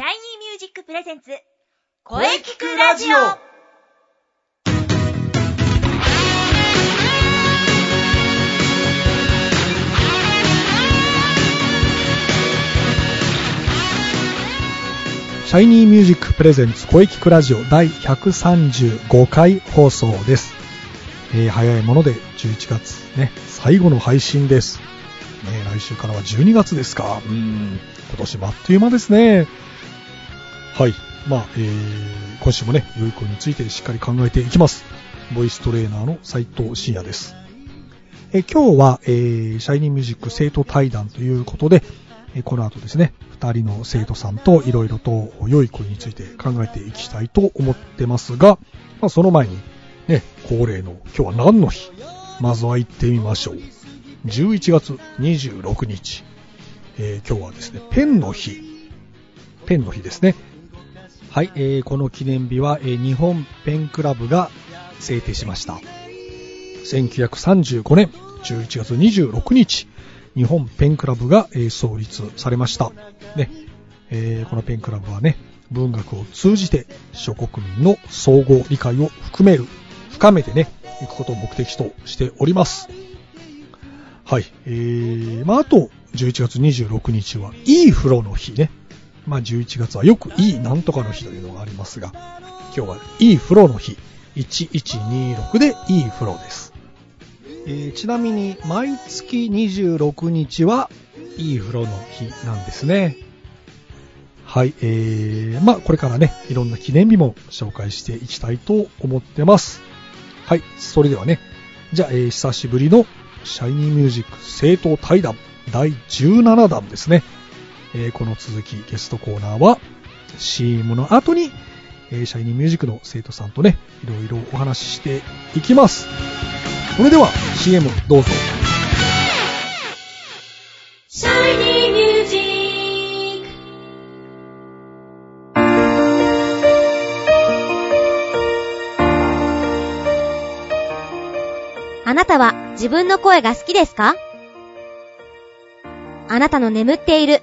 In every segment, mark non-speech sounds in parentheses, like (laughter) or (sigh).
シャイニーミュージック presents 声キクラジオシャイニーミュージック presents 声キクラジオ第135回放送です。えー早いもので11月ね、最後の配信です。ね、来週からは12月ですか。うん、今年もあっという間ですね。はい。まあ、えー今週もね、良い子についてしっかり考えていきます。ボイストレーナーの斉藤慎也です。え今日は、えーシャイニーミュージック生徒対談ということで、えこの後ですね、二人の生徒さんといろいろと良い声について考えていきたいと思ってますが、まあ、その前に、ね、恒例の今日は何の日？まずは行ってみましょう。11月26日。えー今日はですね、ペンの日。ペンの日ですね。はい、えーこの記念日は、えー日本ペンクラブが制定しました。1935年11月26日、日本ペンクラブが、えー創立されました。ね、えーこのペンクラブはね、文学を通じて諸国民の総合理解を含める、深めてね、いくことを目的としております。はい。えー、まあ、あと、11月26日は、いい風呂の日ね。まあ、11月はよくいいなんとかの日というのがありますが、今日はいい風呂の日、1126でいい風呂です。えーちなみに、毎月26日はいい風呂の日なんですね。はい、えー、まあ、これからね、いろんな記念日も紹介していきたいと思ってます。はい、それではね、じゃあ、えー久しぶりのシャイニーミュージック生徒対談第17弾ですね。えーこの続きゲストコーナーは CM の後に、えーシャイニーミュージックの生徒さんとね、いろいろお話ししていきます。それでは CM どうぞ。シャイニーミュージックあなたは自分の声が好きですか？あなたの眠っている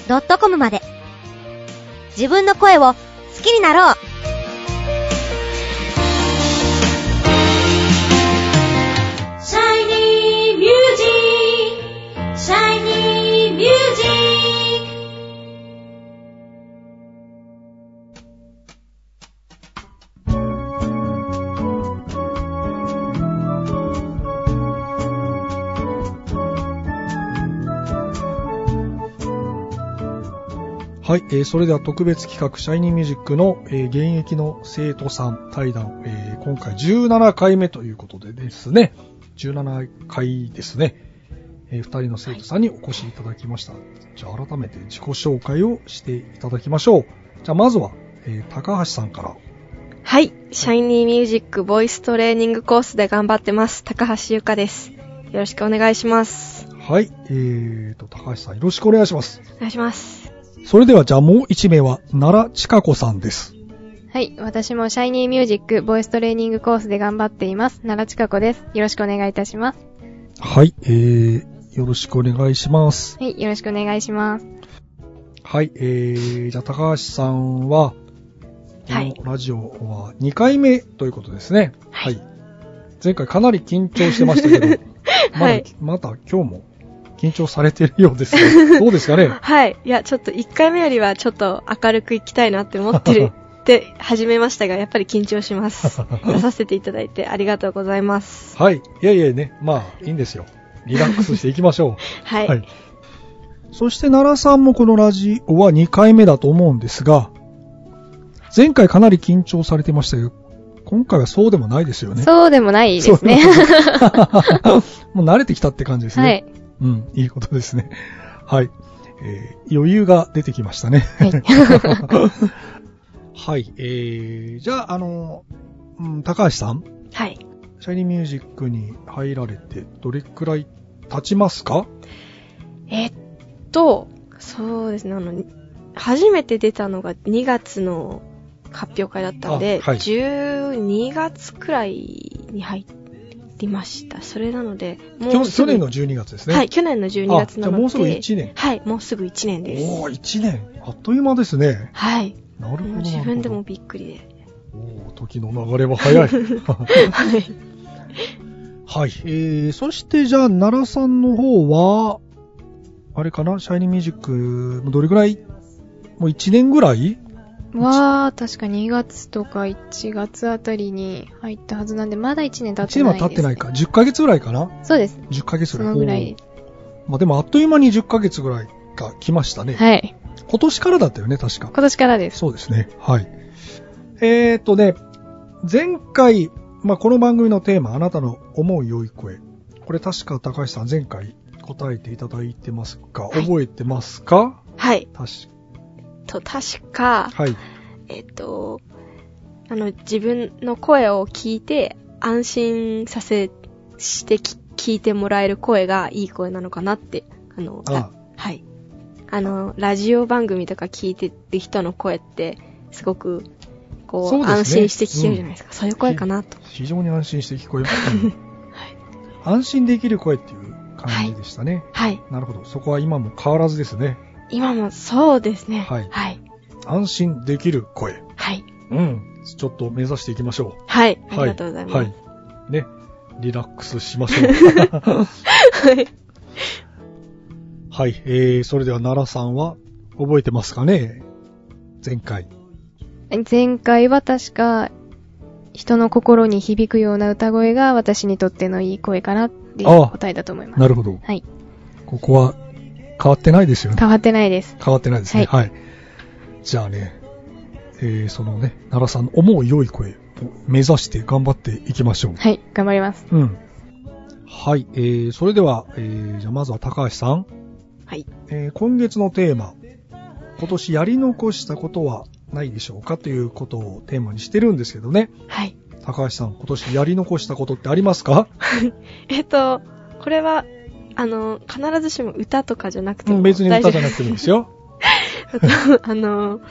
まで。自分の声を好きになろう。はい、えーそれでは特別企画、シャイニーミュージックの、えー現役の生徒さん対談、えー今回17回目ということでですね、17回ですね、えー二人の生徒さんにお越しいただきました。じゃあ改めて自己紹介をしていただきましょう。じゃあまずは、えー高橋さんから。はい。シャイニーミュージックボイストレーニングコースで頑張ってます。高橋ゆかです。よろしくお願いします。はい、えーと、高橋さんよろしくお願いします。お願いします。それではじゃあもう一名は、奈良千佳子さんです。はい。私もシャイニーミュージックボイストレーニングコースで頑張っています。奈良千佳子です。よろしくお願いいたします。はい、えー、よろしくお願いします。はい。よろしくお願いします。はい、えー、じゃあ高橋さんは、こはいのラジオは2回目ということですね。はい。前回かなり緊張してましたけど、(laughs) まだ、はいまだ今日も緊張されてるようですね。(laughs) どうですかね？はい。いや、ちょっと1回目よりはちょっと明るくいきたいなって思ってるって始めましたが、やっぱり緊張します。(laughs) 出させていただいてありがとうございます。はい。いやいやね、まあ、いいんですよ。リラックスしていきましょう。(laughs) はい。はい。そして奈良さんもこのラジオは2回目だと思うんですが、前回かなり緊張されてましたけど、今回はそうでもないですよね。そうでもないですね。もう慣れてきたって感じですね。はい。うん、いいことですね。はい。えー余裕が出てきましたね。はい。(laughs) はい。えー、じゃあ、あの、うん、高橋さん、はい。シャイニーミュージックに入られてどれくらい経ちますか？えっと、そうですね、あの、初めて出たのが2月の発表会だったんで、あはい12月くらいに入りました。それなので、去もうすぐ去年の12月ですね。はい、去年の12月なので、もうすぐ1年。はい、もうすぐ1年です。おー、1年。あっという間ですね。はい。なるほど。自分でもびっくりで。おー時の流れは早い。(laughs) はい。はい。えー、そしてじゃあ、奈良さんの方は、あれかな？シャイニーミュージック、どれぐらい？もう1年ぐらい？は、確か2月とか1月あたりに入ったはずなんで、まだ1年経っ ?1 年てなです、はい経ってないか。10ヶ月ぐらいかなそうです。?10 ヶ月そぐらい。のぐらい。まあでもあっという間に10ヶ月ぐらいが来ましたね。はい。今年からだったよね、確か。今年からです。そうですね。はい。えーとね、前回、まあ、この番組のテーマ、あなたの思う良い声。これ確か高橋さん前回答えていただいてますか、はい覚えてますか？はい。確と、確か、か。はい。えっと、あの、自分の声を聞いて、安心させ、してき聞いてもらえる声がいい声なのかなって、あの、あはい。あの、ラジオ番組とか聞いてる人の声って、すごく、こう、ね安心して聞けるじゃないですか。そういう声かなと。非常に安心して聞こえます、ね。はい。安心できる声っていう感じでしたね。はい。なるほど。そこは今も変わらずですね。今もそうですね。はいはい。安心できる声。はい。うん。ちょっと目指していきましょはい。う。ありがとうございます。はい。ね。リラックスしましょう。(laughs) はい。はい。えー、それでは奈良さんは覚えてますかね？前回。前回は確か、人の心に響くような歌声が私にとってのいい声かなっていう答えだと思います。なるほど。はい。ここは変わってないですよね。変わってないです。変わってないですね。はい。じゃあね、えー、そのね、奈良さんの思う良い声を目指して頑張っていきましょう。はい、頑張ります。うん。はい。えー、それでは、えー、じゃあまずは高橋さん。はい。えー、今月のテーマ、今年やり残したことはないでしょうかということをテーマにしてるんですけどね。はい。高橋さん、今年やり残したことってありますか？(laughs) えっと、これは、あの、必ずしも歌とかじゃなくてもうん別に歌じゃなくくてもいいですよ。(laughs) あの、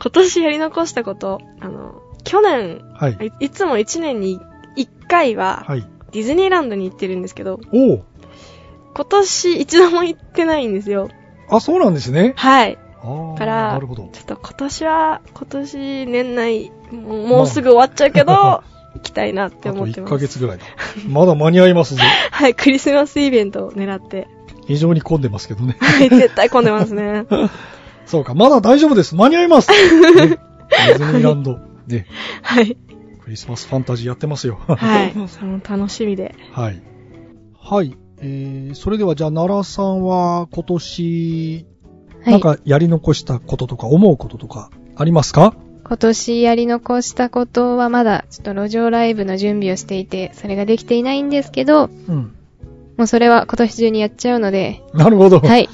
今年やり残したこと、あの、去年、はい。いいつも1年に1回ははい。ディズニーランドに行ってるんですけど、おう今年一度も行ってないんですよ。あ、そうなんですね。はい。からなるほど。ちょっと今年は、今年年内、もうすぐ終わっちゃうけど、(laughs) 行きたいなってあと1思ってます。ヶ月ぐらいだ。まだ間に合いますぞ。(laughs) はい、クリスマスイベントを狙って。非常に混んでますけどね。はい、絶対混んでますね。(laughs) そうか、まだ大丈夫です。間に合います。ね、(laughs) ディズニーランド、ね、はい。クリスマスファンタジーやってますよ。はい。その楽しみで。はい。はい。えー、それではじゃあ、奈良さんは今年、はい。なんかやり残したこととか思うこととかありますか？今年やり残したことはまだ、ちょっと路上ライブの準備をしていて、それができていないんですけど、うん。もうそれは今年中にやっちゃうので、なるほど。はい。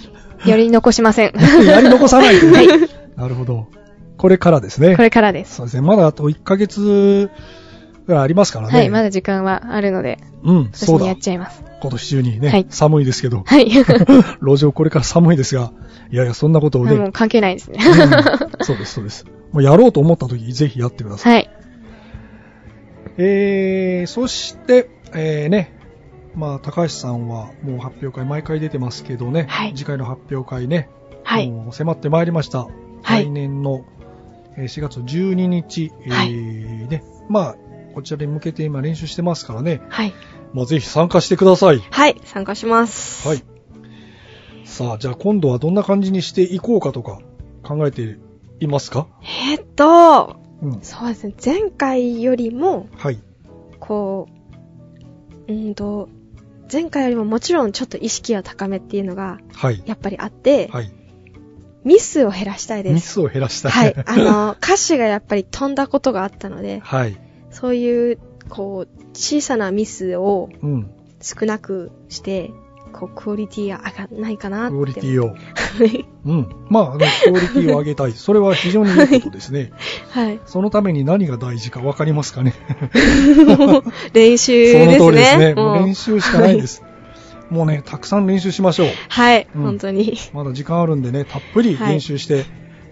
やり残しません。(laughs) やり残さないとね。(laughs) なるほど。これからですね。これからです。そうですね。まだあと1ヶ月ぐらいありますからね。はい、まだ時間はあるので、うん、そうだやっ。ちゃいます。今年中にね、はい寒いですけど、はい。(laughs) 路上これから寒いですが、いやいや、そんなことをね、もう関係ないですね。うんそうです、そうです。もうやろうと思った時、ぜひやってください。はい。えー、そして、えーね、まあ、高橋さんはもう発表会毎回出てますけどね、はい次回の発表会ね、はい。もう迫ってまいりました。はい来年のえー4月12日、えはいーね、まあ、こちらに向けて今練習してますからね、はい。まあ、ぜひ参加してください。はい。参加します。はい。さあ、じゃあ今度はどんな感じにしていこうかとか考えていますか？えーっと、うん。そうですね。前回よりも、はい。こう、うーんと、前回よりももちろんちょっと意識は高めっていうのがはい。やっぱりあって、はい。ミスを減らしたいです。ミスを減らしたい。はい。(laughs) あの、歌詞がやっぱり飛んだことがあったので、はい。そういう、こう、小さなミスをうん。少なくして、こう、クオリティが上がんないかなって。クオリティを。はい。うん。まあ、あのクオリティを上げたい。(laughs) それは非常にいいことですね。はい。そのために何が大事かわかりますかね？練習そのですね。通りですね。もう練習しかないです。もうね、たくさん練習しましょう。はい、うん本当に。まだ時間あるんでね、たっぷり練習して、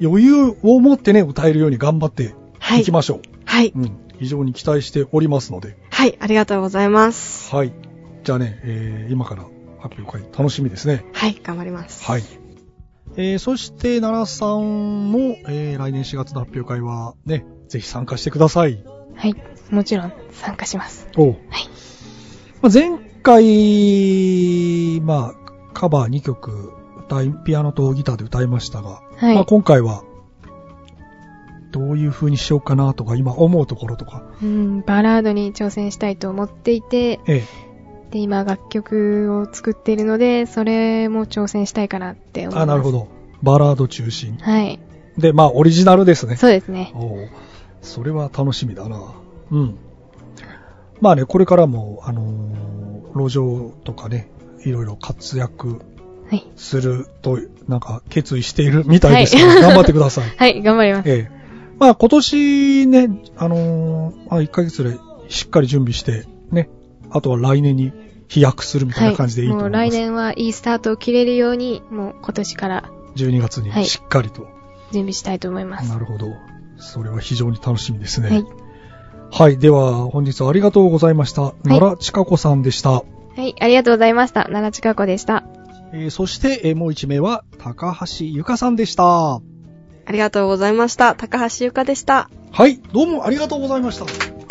余裕を持ってね、歌えるように頑張ってはいいきましょう。はい。うん。非常に期待しておりますので。はい、ありがとうございます。はい。じゃあね、えー、今から発表会楽しみですね。はい、頑張ります。はい。えー、そして、奈良さんの、えー、来年4月の発表会は、ね、ぜひ参加してください。はい。もちろん参加します。おうはい。まあ、前回、まあ、カバー2曲歌い、ピアノとギターで歌いましたが、はい。まあ、今回は、どういう風にしようかなとか、今思うところとか、うん、バラードに挑戦したいと思っていて、えで、今楽曲を作っているので、それも挑戦したいかなってえ思います。あ、なるほ。ど。バラード中心。はい。で、まあ、オリジナルですね。そうですね。おうそれは楽しみだな。うん。まあね、これからも、あのー路上とかね、いろいろ活躍はい。すると、なんか決意しているみたいですから、はい頑張ってください。(laughs) はい、頑張ります。ええ。まあ今年ね、あのーまあ1ヶ月でしっかり準備して、ね、あとは来年に飛躍するみたいな感じでいいと思います。もう来年はいいスタートを切れるように、もう今年から12月にはいしっかりと。準備したいと思います。なるほど。それは非常に楽しみですね。はい。はい。では、本日はありがとうございました。奈良千佳子さんでした。はい、ありがとうございました。奈良近子でした。えーそして、えーもう一名は、高橋ゆかさんでした。ありがとうございました。高橋ゆかでした。はい。どうもありがとうございました。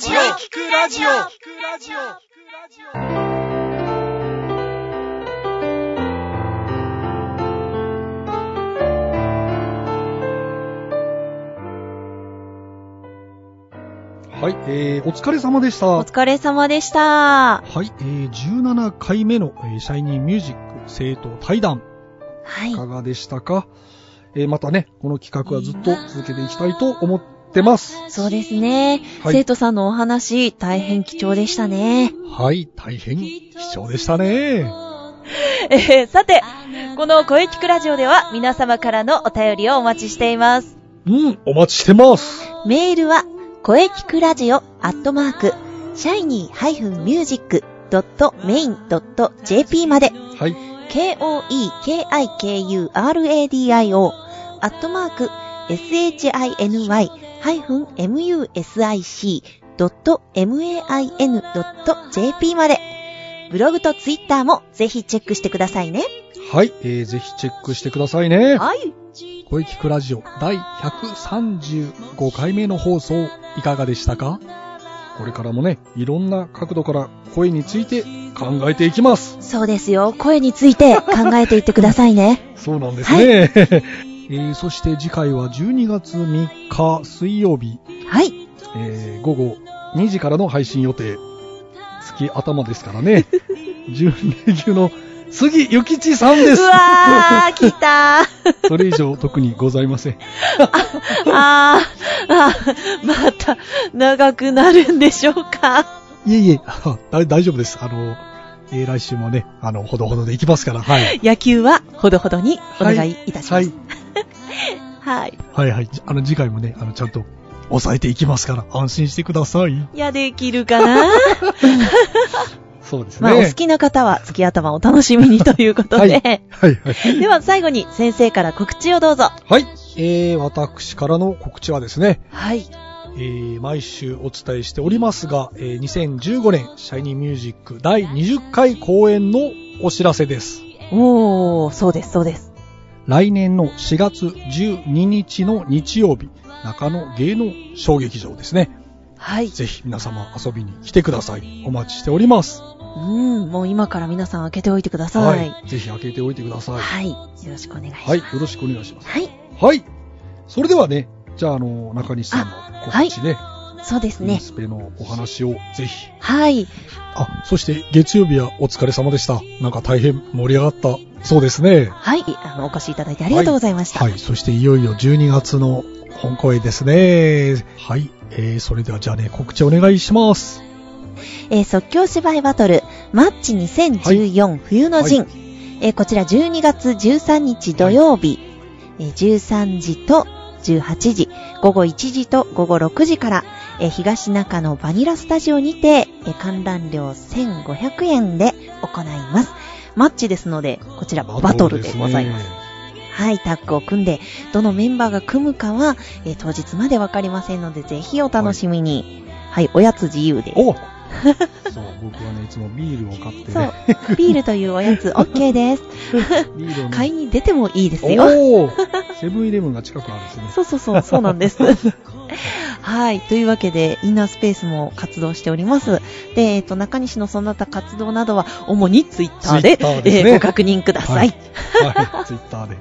声聞くラジオ聞くラジオはい。えーお疲れ様でした。お疲れ様でした。はい、えー、17回目の、えーシャイニーミュージック生徒対談、はいいかがでしたか、えーまたね、この企画はずっと続けていきたいと思ってます。そうですね。はい生徒さんのお話、大変貴重でしたね。はい、大変貴重でしたね。(laughs) えーさて、この声聞くラジオでは皆様からのお便りをお待ちしています。うん、お待ちしてます。メールは、声聞くラジオアットマーク、シャイニー -music.main.jp まで、はい、k-o-e-k-i-k-u-r-a-d-i-o アットマーク、shiny-music.main.jp まで、ブログとツイッターもぜひチェックしてくださいね。はい、えー、ぜひチェックしてくださいね。はい。声聞くラジオ第135回目の放送いかがでしたか？これからもね、いろんな角度から声について考えていきます。そうですよ。声について考えていってくださいね。(laughs) そうなんですね。(laughs) えーそして次回は12月3日水曜日、はい。えー午後2時からの配信予定。月頭ですからね。準レギュの杉ゆきちさんです。うわー、来たー。(laughs) それ以上特にございません。あー、あー、また、長くなるんでしょうか。いえいえ、(laughs) あ大大丈夫です。あの、えー来週もね、あの、ほどほどでいきますから、はい。野球はほどほどにお願いいたしはいます。。(laughs) はい。はいはい。あの、次回もね、あの、ちゃんと抑えていきますから、安心してください。いや、できるかな？(laughs) そうですね。まあ、お好きな方は月頭を楽しみにということで。はいはいはい。(laughs) では、最後に先生から告知をどうぞ。はい。えー、私からの告知はですね、はい。えー、毎週お伝えしておりますが、えー、2015年、シャイニーミュージック第20回公演のお知らせです。おー、そうです、そうです。来年の4月12日の日曜日、中野芸能小劇場ですね。はい。ぜひ皆様遊びに来てください。お待ちしております。うん、もう今から皆さん開けておいてください。はい。ぜひ開けておいてください。はい。よろしくお願いします。はい。よろしくお願いします。はい。はい。それではね、じゃあ、あの、中西さんの告知ね、そうですね。スペのお話をぜひ。はい。あ、そして月曜日はお疲れ様でした。なんか大変盛り上がったそうですね。はい。あの、お越しいただいてありがとうございました。はい。そしていよいよ12月の本声ですね。はい。えー、それではじゃあね、告知お願いします。えー即興芝居バトル、マッチ2014冬の陣。えーこちら12月13日土曜日、えー13時と18時、午後1時と午後6時から、えー東中野バニラスタジオにて、えー観覧料1500円で行います。マッチですので、こちらバトルでございます。はい、タッグを組んで、どのメンバーが組むかは、えー当日までわかりませんので、ぜひお楽しみに。はい、おやつ自由です。お (laughs) そう、僕はね、いつもビールを買ってそねう。、ビールというおやつ (laughs) OK です。ビールをね買いに出てもいいですよ。(laughs) セブンイレブンが近くあるんですね。そうそうそう、そうなんです。はい。というわけで、インナースペースも活動しております。で、えっ、と、中西のその他活動などは、主にツイッターで、ですねえーご確認ください。はい、ツイッターで。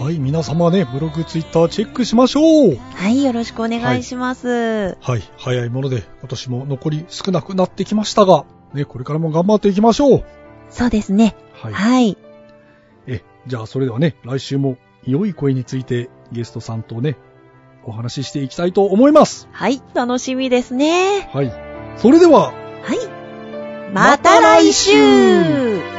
はい、皆様ね、ブログ、ツイッターチェックしましょうはい、よろしくお願いします。はい、早いもので、今年も残り少なくなってきましたが、ね、これからも頑張っていきましょうそうですね。はい。はい。え、じゃあそれではね、来週も良い声についてゲストさんとね、お話ししていきたいと思います。はい、楽しみですね。はい。それでは、はい。また来週